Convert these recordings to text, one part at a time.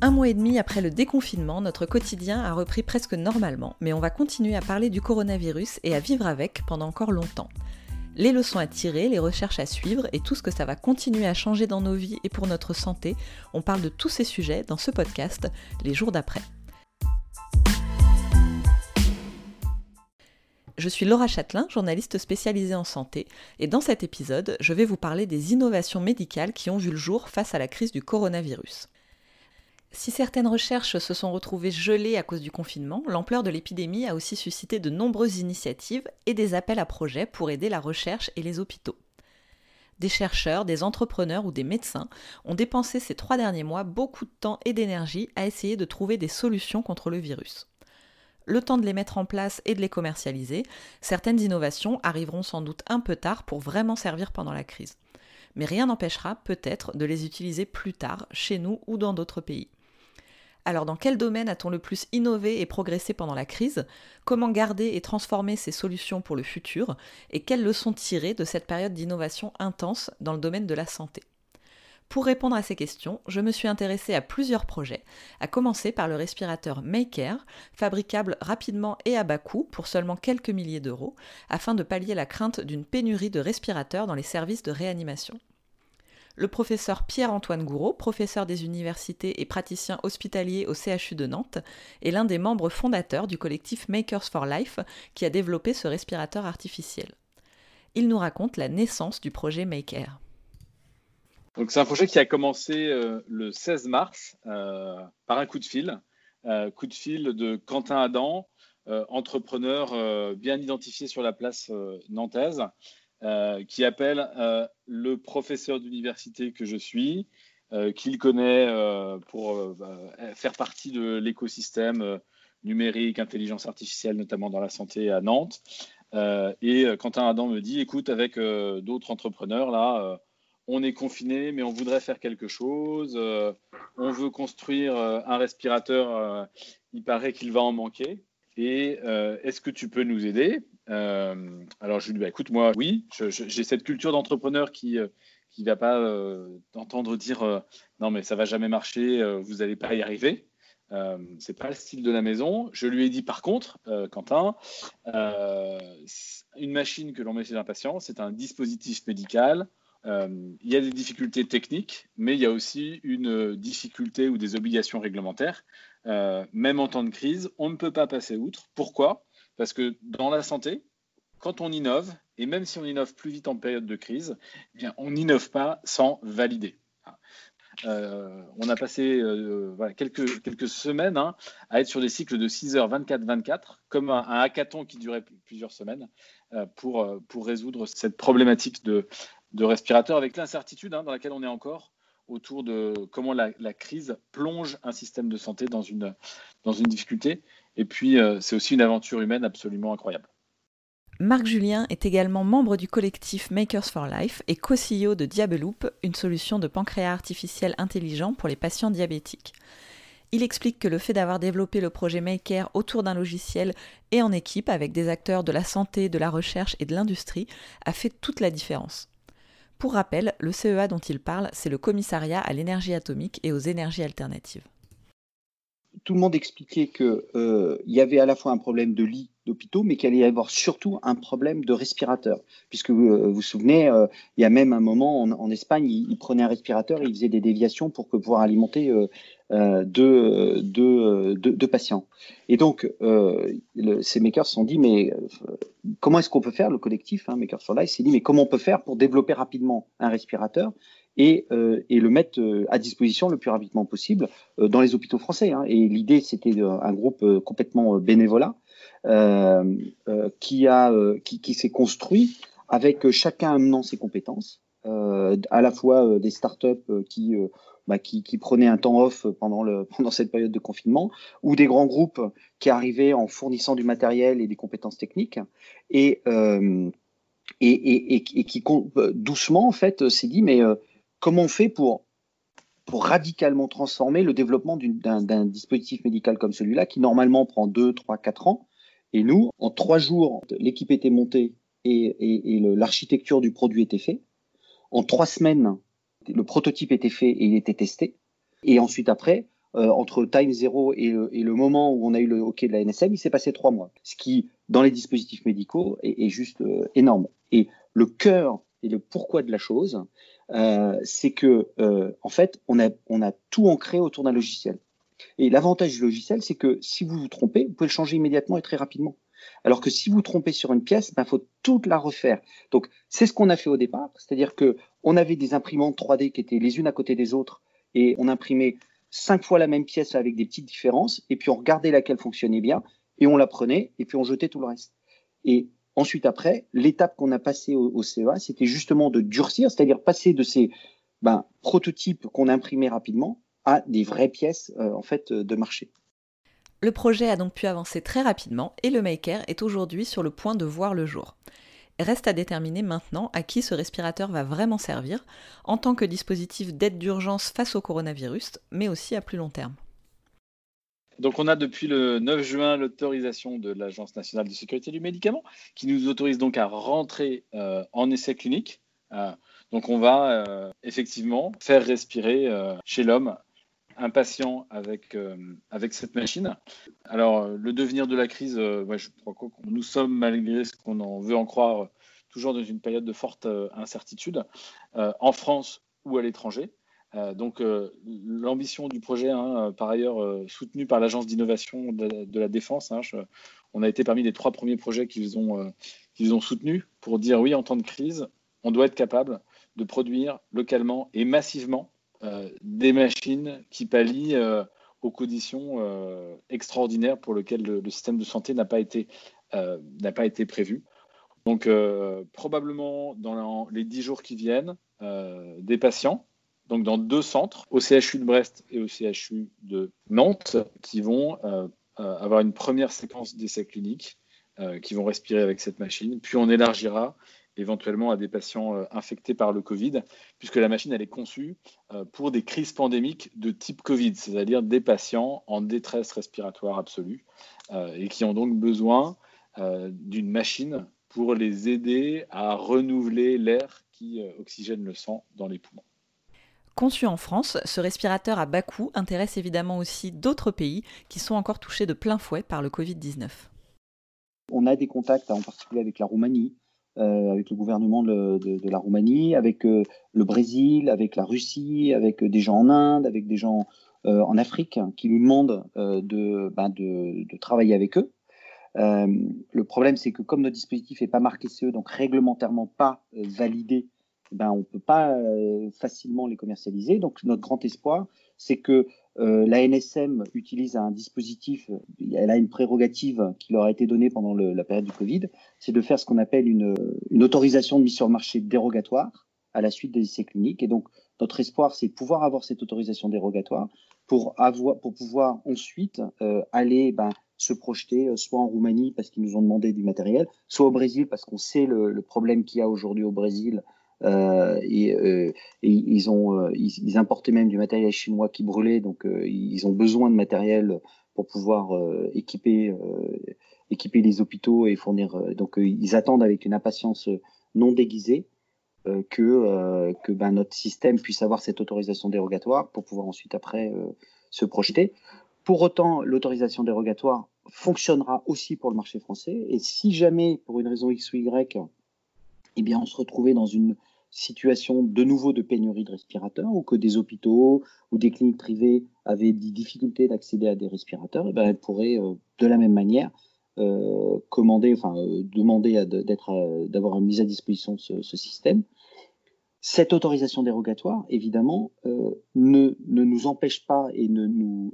Un mois et demi après le déconfinement, notre quotidien a repris presque normalement, mais on va continuer à parler du coronavirus et à vivre avec pendant encore longtemps. Les leçons à tirer, les recherches à suivre et tout ce que ça va continuer à changer dans nos vies et pour notre santé, on parle de tous ces sujets dans ce podcast, les jours d'après. Je suis Laura Châtelain, journaliste spécialisée en santé, et dans cet épisode, je vais vous parler des innovations médicales qui ont vu le jour face à la crise du coronavirus. Si certaines recherches se sont retrouvées gelées à cause du confinement, l'ampleur de l'épidémie a aussi suscité de nombreuses initiatives et des appels à projets pour aider la recherche et les hôpitaux. Des chercheurs, des entrepreneurs ou des médecins ont dépensé ces trois derniers mois beaucoup de temps et d'énergie à essayer de trouver des solutions contre le virus. Le temps de les mettre en place et de les commercialiser, certaines innovations arriveront sans doute un peu tard pour vraiment servir pendant la crise. Mais rien n'empêchera peut-être de les utiliser plus tard, chez nous ou dans d'autres pays. Alors dans quel domaine a-t-on le plus innové et progressé pendant la crise? Comment garder et transformer ces solutions pour le futur? Et quelles leçons tirer de cette période d'innovation intense dans le domaine de la santé? Pour répondre à ces questions, je me suis intéressée à plusieurs projets, à commencer par le respirateur Maker, fabricable rapidement et à bas coût pour seulement quelques milliers d'euros, afin de pallier la crainte d'une pénurie de respirateurs dans les services de réanimation le professeur Pierre-Antoine Gouraud, professeur des universités et praticien hospitalier au CHU de Nantes, est l'un des membres fondateurs du collectif Makers for Life qui a développé ce respirateur artificiel. Il nous raconte la naissance du projet Maker. c'est un projet qui a commencé euh, le 16 mars euh, par un coup de fil, euh, coup de fil de Quentin Adam, entrepreneur bien identifié sur la place nantaise, euh, qui appelle euh, le professeur d'université que je suis, euh, qu'il connaît pour faire partie de l'écosystème numérique, intelligence artificielle, notamment dans la santé à Nantes. et Quentin Adam me dit, écoute, avec d'autres entrepreneurs, là, on est confiné, mais on voudrait faire quelque chose. on veut construire un respirateur. il paraît qu'il va en manquer. Et est-ce que tu peux nous aider? Euh, alors je lui dis, bah, écoute, moi, oui, j'ai cette culture d'entrepreneur qui euh, va pas euh, entendre dire non mais ça va jamais marcher, vous n'allez pas y arriver. C'est pas le style de la maison. Je lui ai dit par contre, Quentin, une machine que l'on met chez un patient, c'est un dispositif médical. il y a des difficultés techniques, mais il y a aussi une difficulté ou des obligations réglementaires. même en temps de crise, on ne peut pas passer outre. Pourquoi? Parce que dans la santé, quand on innove, et même si on innove plus vite en période de crise, eh bien, on n'innove pas sans valider. Euh, on a passé euh, quelques, semaines hein, à être sur des cycles de 6 heures 24-24, comme un, hackathon qui durait plusieurs semaines, euh, pour, résoudre cette problématique de, de respirateur, avec l'incertitude hein, dans laquelle on est encore autour de comment la, crise plonge un système de santé dans une difficulté. Et puis, euh, c'est aussi une aventure humaine absolument incroyable. Marc Julien est également membre du collectif Makers for Life et co-CEO de Diabeloop, une solution de pancréas artificiel intelligent pour les patients diabétiques. Il explique que le fait d'avoir développé le projet Maker autour d'un logiciel et en équipe avec des acteurs de la santé, de la recherche et de l'industrie a fait toute la différence. Pour rappel, le CEA dont il parle, c'est le commissariat à l'énergie atomique et aux énergies alternatives tout le monde expliquait qu'il euh, y avait à la fois un problème de lit d'hôpitaux, mais qu'il allait y avoir surtout un problème de respirateur. Puisque vous euh, vous souvenez, euh, il y a même un moment en, Espagne, ils, prenaient un respirateur et ils faisaient des déviations pour pouvoir alimenter deux, deux, patients. Et donc, ces makers se sont dit, mais comment est-ce qu'on peut faire, le collectif, hein, Makers for Life, s'est dit, mais comment on peut faire pour développer rapidement un respirateur et, euh, et le mettre euh, à disposition le plus rapidement possible euh, dans les hôpitaux français. Hein. Et l'idée, c'était un groupe complètement bénévolat qui, a, qui, qui s'est construit avec chacun amenant ses compétences, à la fois des startups qui, bah, qui, qui, prenaient un temps off pendant, le, pendant cette période de confinement, ou des grands groupes qui arrivaient en fournissant du matériel et des compétences techniques, et, et, et, et, qui doucement en fait s'est dit mais comment on fait pour, radicalement transformer le développement d'un dispositif médical comme celui-là, qui normalement prend 2, 3, 4 ans. Et nous, en 3 jours, l'équipe était montée et, l'architecture du produit était faite. En 3 semaines, le prototype était fait et il était testé. Et ensuite, après, entre time zéro et le, moment où on a eu le OK de la NSM, il s'est passé trois mois. Ce qui, dans les dispositifs médicaux, est, juste énorme. Et le cœur et le pourquoi de la chose, c'est que, en fait, on a, on a tout ancré autour d'un logiciel. Et l'avantage du logiciel, c'est que si vous vous trompez, vous pouvez le changer immédiatement et très rapidement. Alors que si vous trompez sur une pièce, il ben, faut toute la refaire. Donc, c'est ce qu'on a fait au départ. C'est-à-dire que on avait des imprimantes 3D qui étaient les unes à côté des autres et on imprimait cinq fois la même pièce avec des petites différences et puis on regardait laquelle fonctionnait bien et on la prenait et puis on jetait tout le reste. Et ensuite, après, l'étape qu'on a passée au, CEA, c'était justement de durcir, c'est-à-dire passer de ces ben, prototypes qu'on imprimait rapidement à des vraies pièces euh, en fait de marché. Le projet a donc pu avancer très rapidement et le Maker est aujourd'hui sur le point de voir le jour. Reste à déterminer maintenant à qui ce respirateur va vraiment servir, en tant que dispositif d'aide d'urgence face au coronavirus, mais aussi à plus long terme. Donc on a depuis le 9 juin l'autorisation de l'Agence nationale de sécurité du médicament qui nous autorise donc à rentrer euh, en essai clinique. Euh, donc on va euh, effectivement faire respirer chez l'homme un patient avec, avec cette machine. Alors, le devenir de la crise, je crois que nous sommes, malgré ce qu'on en veut en croire, toujours dans une période de forte incertitude, en France ou à l'étranger. Donc, l'ambition du projet, hein, par ailleurs soutenu par l'Agence d'innovation de, la défense, hein, on a été parmi les trois premiers projets qu'ils ont, ont soutenus pour dire oui, en temps de crise, on doit être capable de produire localement et massivement euh, des machines qui pallient euh, aux conditions euh, extraordinaires pour lesquelles le, système de santé n'a pas été prévu. Donc probablement dans les dix jours qui viennent, des patients donc dans deux centres, au CHU de Brest et au CHU de Nantes, qui vont avoir une première séquence d'essais cliniques, qui vont respirer avec cette machine. Puis on élargira éventuellement à des patients euh, infectés par le Covid, puisque la machine elle est conçue euh, pour des crises pandémiques de type Covid, c'est-à-dire des patients en détresse respiratoire absolue euh, et qui ont donc besoin d'une machine pour les aider à renouveler l'air qui oxygène le sang dans les poumons. Conçu en France, ce respirateur à bas coût intéresse évidemment aussi d'autres pays qui sont encore touchés de plein fouet par le Covid-19. On a des contacts en particulier avec la Roumanie, euh, avec le gouvernement de, la Roumanie, avec euh, le Brésil, avec la Russie, avec euh, des gens en Inde, avec des gens en Afrique qui nous demandent ben, de, travailler avec eux. le problème, c'est que comme notre dispositif n'est pas marqué CE, donc réglementairement pas validé, ben, on ne peut pas facilement les commercialiser. Donc notre grand espoir, c'est que euh, la NSM utilise un dispositif, elle a une prérogative qui leur a été donnée pendant la période du Covid, c'est de faire ce qu'on appelle une, autorisation de mise sur le marché dérogatoire à la suite des essais cliniques. Et donc, notre espoir, c'est pouvoir avoir cette autorisation dérogatoire pour, avoir, pour pouvoir ensuite euh, aller ben, se projeter euh, soit en Roumanie parce qu'ils nous ont demandé du matériel, soit au Brésil parce qu'on sait le problème qu'il y a aujourd'hui au Brésil euh, et, euh, euh, ils, importaient même du matériel chinois qui brûlait, donc ils ont besoin de matériel pour pouvoir équiper les hôpitaux et fournir. donc ils attendent avec une impatience non déguisée que, que ben, notre système puisse avoir cette autorisation dérogatoire pour pouvoir ensuite après se projeter. Pour autant, l'autorisation dérogatoire fonctionnera aussi pour le marché français. Et si jamais, pour une raison X ou Y, eh bien, on se retrouvait dans une situation de nouveau de pénurie de respirateurs ou que des hôpitaux ou des cliniques privées avaient des difficultés d'accéder à des respirateurs, eh ben, elles pourraient euh, de la même manière euh, commander, euh, demander d'être, d'avoir une mise à disposition ce, ce, système. Cette autorisation dérogatoire, évidemment, ne, ne, nous empêche pas et ne nous,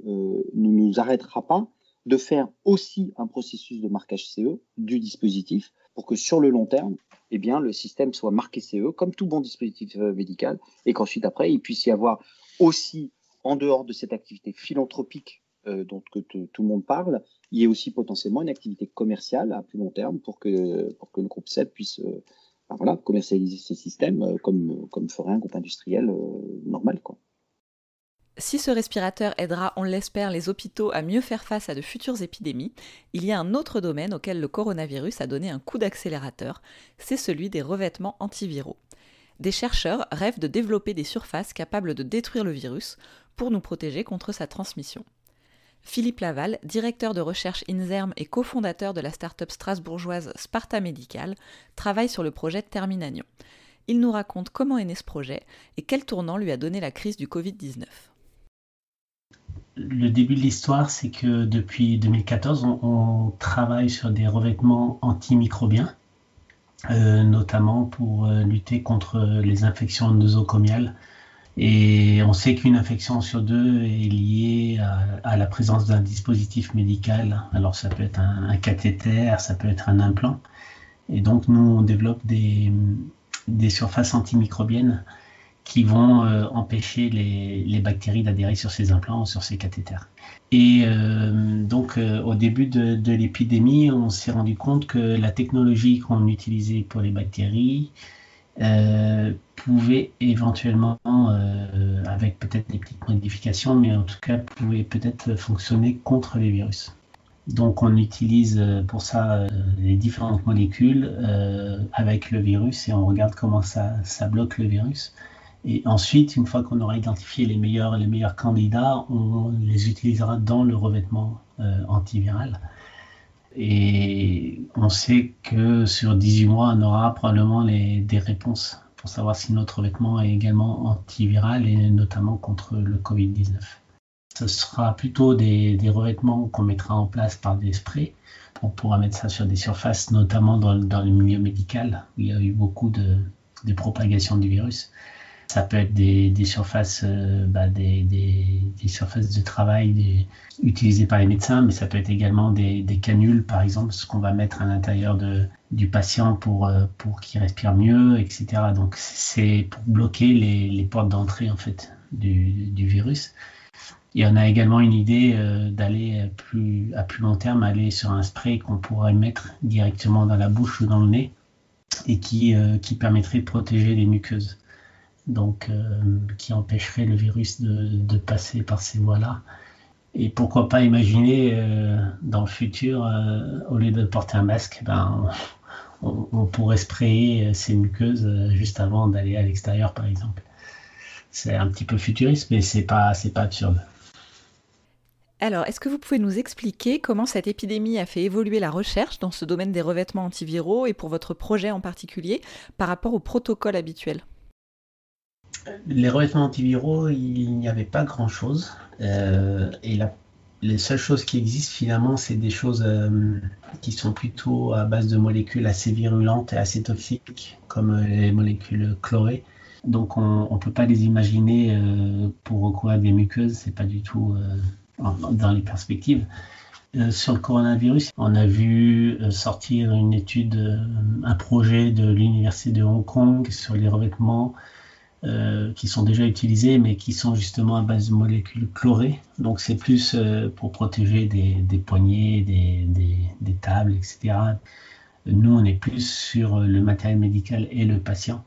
ne nous arrêtera pas de faire aussi un processus de marquage CE du dispositif pour que sur le long terme, eh bien, le système soit marqué CE comme tout bon dispositif euh, médical et qu'ensuite après, il puisse y avoir aussi, en dehors de cette activité philanthropique euh, dont que tout le monde parle, il y ait aussi potentiellement une activité commerciale à plus long terme pour que, pour que le groupe CEP puisse euh, ben voilà, commercialiser ces systèmes comme, comme ferait un groupe industriel normal. Quoi. Si ce respirateur aidera, on l'espère, les hôpitaux à mieux faire face à de futures épidémies, il y a un autre domaine auquel le coronavirus a donné un coup d'accélérateur, c'est celui des revêtements antiviraux. Des chercheurs rêvent de développer des surfaces capables de détruire le virus pour nous protéger contre sa transmission. Philippe Laval, directeur de recherche INSERM et cofondateur de la start-up strasbourgeoise Sparta Medical, travaille sur le projet Terminanion. Il nous raconte comment est né ce projet et quel tournant lui a donné la crise du Covid-19. Le début de l'histoire, c'est que depuis 2014, on, travaille sur des revêtements antimicrobiens, euh, notamment pour euh, lutter contre les infections nosocomiales et on sait qu'une infection sur deux est liée à, la présence d'un dispositif médical. Alors ça peut être un, cathéter, ça peut être un implant. Et donc nous, on développe des, surfaces antimicrobiennes qui vont euh, empêcher les, bactéries d'adhérer sur ces implants sur ces cathéters. Et euh, donc euh, au début de, de l'épidémie, on s'est rendu compte que la technologie qu'on utilisait pour les bactéries pouvait éventuellement, avec peut-être des petites modifications, mais en tout cas pouvait peut-être fonctionner contre les virus. Donc on utilise pour ça les différentes molécules avec le virus et on regarde comment ça, ça bloque le virus. Et ensuite, une fois qu'on aura identifié les meilleurs, les meilleurs candidats, on les utilisera dans le revêtement antiviral. Et on sait que sur 18 mois, on aura probablement des réponses pour savoir si notre vêtement est également antiviral et notamment contre le Covid-19. Ce sera plutôt des, revêtements qu'on mettra en place par des sprays. On pourra mettre ça sur des surfaces, notamment dans, le milieu médical, où il y a eu beaucoup de propagation du virus. Ça peut être des, surfaces, euh, bah, des, surfaces de travail utilisées par les médecins, mais ça peut être également des, canules, par exemple, ce qu'on va mettre à l'intérieur du patient pour, euh, pour qu'il respire mieux, etc. Donc c'est pour bloquer les, portes d'entrée en fait du, virus. Et on a également une idée euh, d'aller à plus long terme, aller sur un spray qu'on pourrait mettre directement dans la bouche ou dans le nez et qui permettrait de protéger les muqueuses donc euh, qui empêcherait le virus de, passer par ces voies-là. Et pourquoi pas imaginer euh, dans le futur, euh, au lieu de porter un masque, ben, on, pourrait sprayer ces muqueuses juste avant d'aller à l'extérieur, par exemple. C'est un petit peu futuriste, mais c'est pas, pas absurde. Alors, est-ce que vous pouvez nous expliquer comment cette épidémie a fait évoluer la recherche dans ce domaine des revêtements antiviraux et pour votre projet en particulier par rapport au protocole habituel? Les revêtements antiviraux, il n'y avait pas grand-chose. Euh, et les seules choses qui existent finalement, c'est des choses euh, qui sont plutôt à base de molécules assez virulentes et assez toxiques, comme euh, les molécules chlorées. Donc on ne peut pas les imaginer pour recouvrir des muqueuses, c'est pas du tout dans les perspectives. sur le coronavirus, on a vu sortir une étude, un projet de l'Université de Hong Kong sur les revêtements euh, qui sont déjà utilisés, mais qui sont justement à base de molécules chlorées. Donc c'est plus euh, pour protéger des, des poignées, des, tables, etc. Nous, on est plus sur le matériel médical et le patient.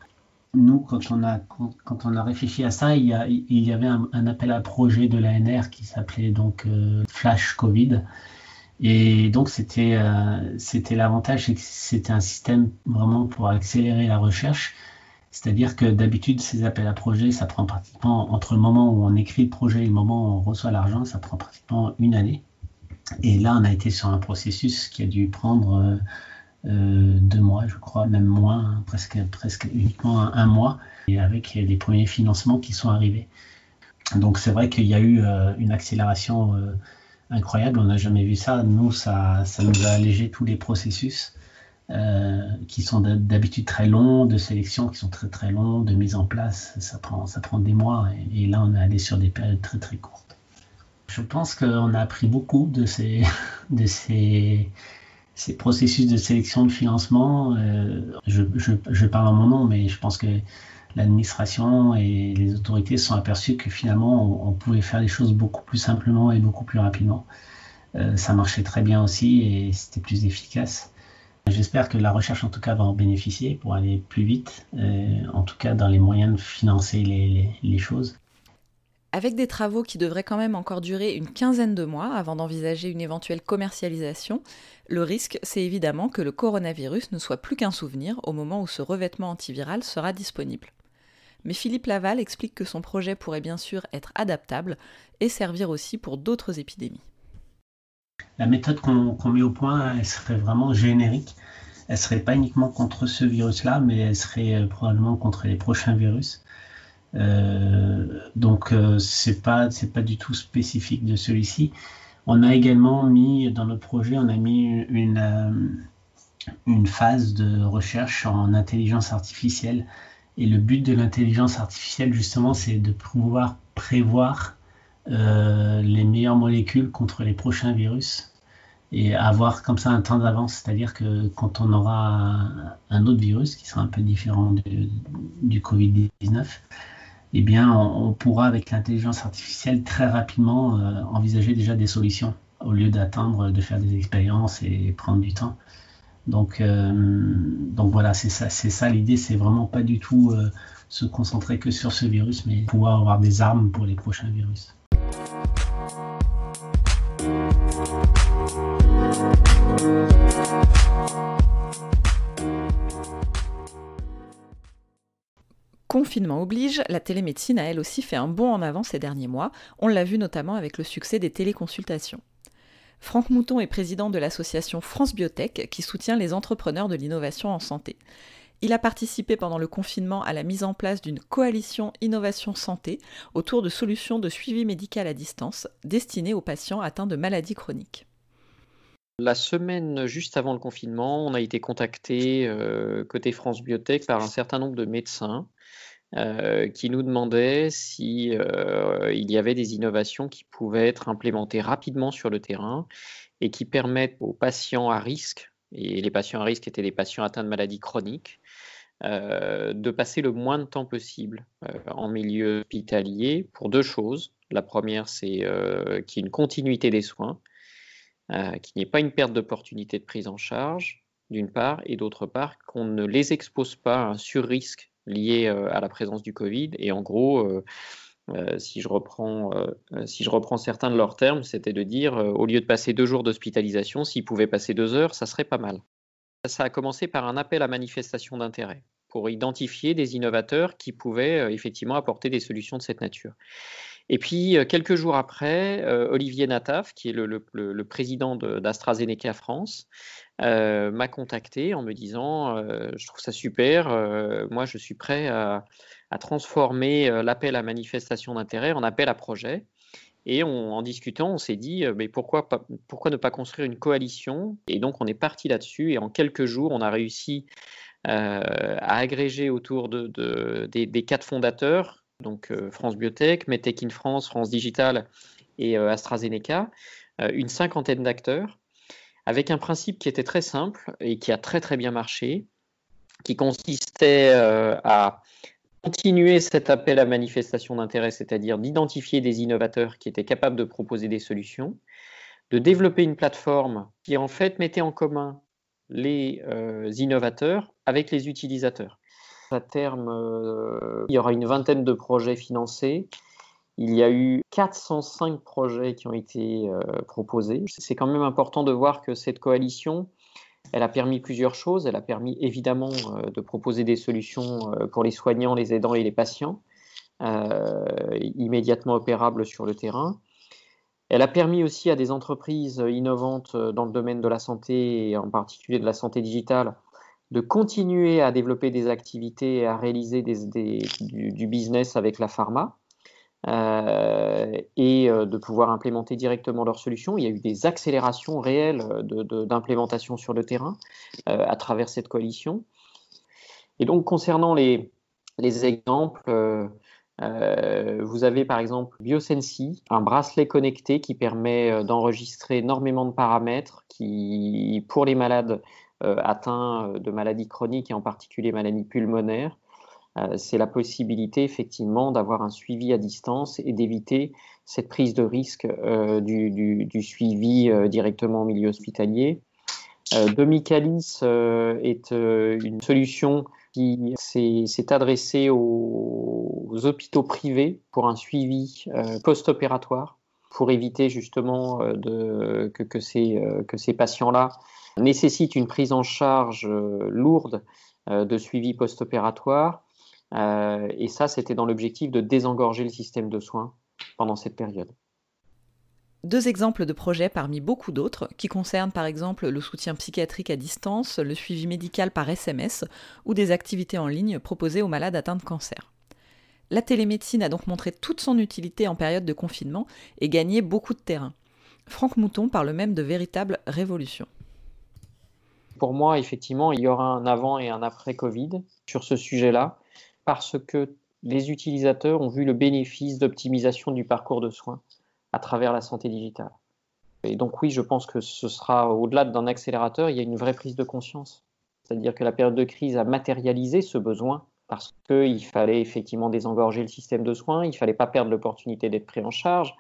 Nous, quand on a, quand, on a réfléchi à ça, il y, avait un, appel à projet de l'ANR qui s'appelait donc euh, Flash Covid. Et donc c'était l'avantage, c'était un système vraiment pour accélérer la recherche c'est-à-dire que d'habitude, ces appels à projets, ça prend pratiquement, entre le moment où on écrit le projet et le moment où on reçoit l'argent, ça prend pratiquement une année. Et là, on a été sur un processus qui a dû prendre euh, euh, deux mois, je crois, même moins, presque, presque uniquement un, mois, et avec les premiers financements qui sont arrivés. Donc c'est vrai qu'il y a eu euh, une accélération incroyable, on n'a jamais vu ça. Nous, ça, ça nous a allégé tous les processus. Euh, qui sont d'habitude très longs, de sélection qui sont très très longs, de mise en place, ça prend, ça prend des mois et, là on est allé sur des périodes très très courtes. Je pense qu'on a appris beaucoup de ces, de ces, ces processus de sélection de financement. Euh, je, parle en mon nom, mais je pense que l'administration et les autorités se sont aperçues que finalement on, pouvait faire les choses beaucoup plus simplement et beaucoup plus rapidement. Euh, ça marchait très bien aussi et c'était plus efficace. J'espère que la recherche en tout cas va en bénéficier pour aller plus vite, euh, en tout cas dans les moyens de financer les, choses. Avec des travaux qui devraient quand même encore durer une quinzaine de mois avant d'envisager une éventuelle commercialisation, le risque, c'est évidemment que le coronavirus ne soit plus qu'un souvenir au moment où ce revêtement antiviral sera disponible. mais Philippe Laval explique que son projet pourrait bien sûr être adaptable et servir aussi pour d'autres épidémies. La méthode qu'on met au point, elle serait vraiment générique. Elle serait pas uniquement contre ce virus-là, mais elle serait euh, probablement contre les prochains virus. Euh, donc euh, c'est pas pas du tout spécifique de celui-ci. On a également mis dans notre projet, on a mis une une phase de recherche en intelligence artificielle. Et le but de l'intelligence artificielle, justement, c'est de pouvoir prévoir euh, les meilleures molécules contre les prochains virus et avoir comme ça un temps d'avance. C'est-à-dire que quand on aura un autre virus qui sera un peu différent du, Covid-19, eh bien, on, pourra, avec l'intelligence artificielle, très rapidement euh, envisager déjà des solutions au lieu d'attendre de faire des expériences et prendre du temps. Donc, euh, voilà, c'est ça, ça l'idée, c'est vraiment pas du tout se concentrer que sur ce virus, mais pouvoir avoir des armes pour les prochains virus. Confinement oblige, la télémédecine a elle aussi fait un bond en avant ces derniers mois. On l'a vu notamment avec le succès des téléconsultations. Franck Mouton est président de l'association France Biotech qui soutient les entrepreneurs de l'innovation en santé. Il a participé pendant le confinement à la mise en place d'une coalition innovation santé autour de solutions de suivi médical à distance destinées aux patients atteints de maladies chroniques. La semaine juste avant le confinement, on a été contacté euh, côté France Biotech par un certain nombre de médecins euh, qui nous demandait si euh, il y avait des innovations qui pouvaient être implémentées rapidement sur le terrain et qui permettent aux patients à risque, et les patients à risque étaient les patients atteints de maladies chroniques, euh, de passer le moins de temps possible en milieu hospitalier pour deux choses. La première, c'est qu'il y ait une continuité des soins, qu'il n'y ait pas une perte d'opportunité de prise en charge, d'une part, et d'autre part, qu'on ne les expose pas à un surrisque euh, à la présence du Covid. Et en gros, euh, euh, si, je reprends, si je reprends certains de leurs termes, c'était de dire, au lieu de passer deux jours d'hospitalisation, s'ils pouvaient passer deux heures, ça serait pas mal. Ça a commencé par un appel à manifestation d'intérêt pour identifier des innovateurs qui pouvaient effectivement apporter des solutions de cette nature. Et puis, quelques jours après, Olivier Nataf, qui est le, président d'AstraZeneca France, euh, m'a contacté en me disant euh, Je trouve ça super, euh, moi je suis prêt à, transformer l'appel à manifestation d'intérêt en appel à projet. Et en discutant, on s'est dit mais pourquoi, pourquoi ne pas construire une coalition? Et donc on est parti là-dessus. Et en quelques jours, on a réussi à agréger autour de, des, quatre fondateurs, donc France Biotech, Medtech in France, France Digital et AstraZeneca, une cinquantaine d'acteurs avec un principe qui était très simple et qui a très très bien marché, qui consistait euh, à continuer cet appel à manifestation d'intérêt, c'est-à-dire d'identifier des innovateurs qui étaient capables de proposer des solutions, de développer une plateforme qui en fait mettait en commun les euh, innovateurs avec les utilisateurs. À terme, euh, il y aura une vingtaine de projets financés il y a eu 405 projets qui ont été euh, proposés. C'est quand même important de voir que cette coalition, elle a permis plusieurs choses. Elle a permis évidemment euh, de proposer des solutions euh, pour les soignants, les aidants et les patients, immédiatement opérables sur le terrain. Elle a permis aussi à des entreprises innovantes dans le domaine de la santé, et en particulier de la santé digitale, de continuer à développer des activités et à réaliser du, business avec la pharma. Euh, et euh, de pouvoir implémenter directement leurs solutions. Il y a eu des accélérations réelles d'implémentation sur le terrain euh, à travers cette coalition. Et donc, concernant les, les exemples, vous avez par exemple Biosensi, un bracelet connecté qui permet d'enregistrer énormément de paramètres qui, pour les malades atteints de maladies chroniques et en particulier maladies pulmonaires, euh, c'est la possibilité effectivement d'avoir un suivi à distance et d'éviter cette prise de risque euh, du, suivi euh, directement au milieu hospitalier. Domicalis est une solution qui s'est adressée aux, hôpitaux privés pour un suivi post-opératoire pour éviter justement que ces patients-là nécessitent une prise en charge lourde de suivi post-opératoire et ça, c'était dans l'objectif de désengorger le système de soins pendant cette période. Deux exemples de projets parmi beaucoup d'autres qui concernent par exemple le soutien psychiatrique à distance, le suivi médical par SMS ou des activités en ligne proposées aux malades atteints de cancer. La télémédecine a donc montré toute son utilité en période de confinement et gagné beaucoup de terrain. Franck Mouton parle même de véritable révolution. Pour moi, effectivement, il y aura un avant et un après Covid sur ce sujet-là, parce que les utilisateurs ont vu le bénéfice d'optimisation du parcours de soins à travers la santé digitale. Et donc oui, je pense que ce sera au-delà d'un accélérateur, il y a une vraie prise de conscience. C'est-à-dire que la période de crise a matérialisé ce besoin parce qu'il fallait effectivement désengorger le système de soins, il ne fallait pas perdre l'opportunité d'être pris en charge.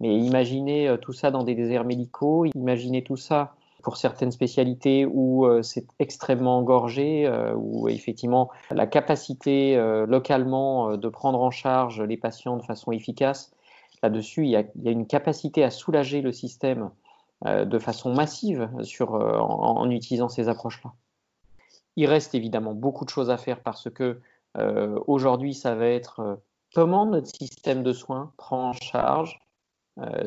Mais imaginez euh, tout ça dans des déserts médicaux, imaginez tout ça pour certaines spécialités où euh, c'est extrêmement engorgé, euh, où effectivement la capacité localement de prendre en charge les patients de façon efficace, là-dessus, il, y a une capacité à soulager le système de façon massive sur, en, utilisant ces approches-là. Il reste évidemment beaucoup de choses à faire parce que aujourd'hui, ça va être comment notre système de soins prend en charge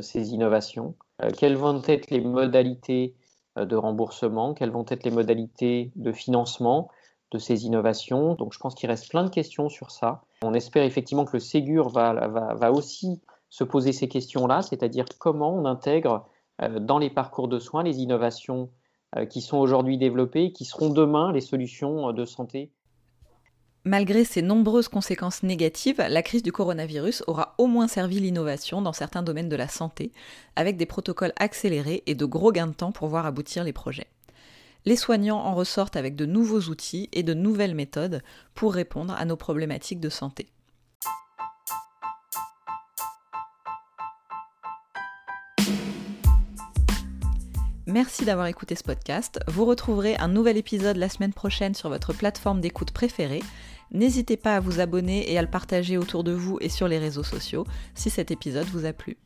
ces innovations, quelles vont être les modalités euh, de remboursement, quelles vont être les modalités de financement de ces innovations. Donc je pense qu'il reste plein de questions sur ça. On espère effectivement que le Ségur va, va, aussi se poser ces questions-là, c'est-à-dire comment on intègre euh, dans les parcours de soins les innovations euh, qui sont aujourd'hui développées, qui seront demain les solutions de santé. Malgré ses nombreuses conséquences négatives, la crise du coronavirus aura au moins servi l'innovation dans certains domaines de la santé, avec des protocoles accélérés et de gros gains de temps pour voir aboutir les projets. Les soignants en ressortent avec de nouveaux outils et de nouvelles méthodes pour répondre à nos problématiques de santé. Merci d'avoir écouté ce podcast. Vous retrouverez un nouvel épisode la semaine prochaine sur votre plateforme d'écoute préférée. N'hésitez pas à vous abonner et à le partager autour de vous et sur les réseaux sociaux si cet épisode vous a plu.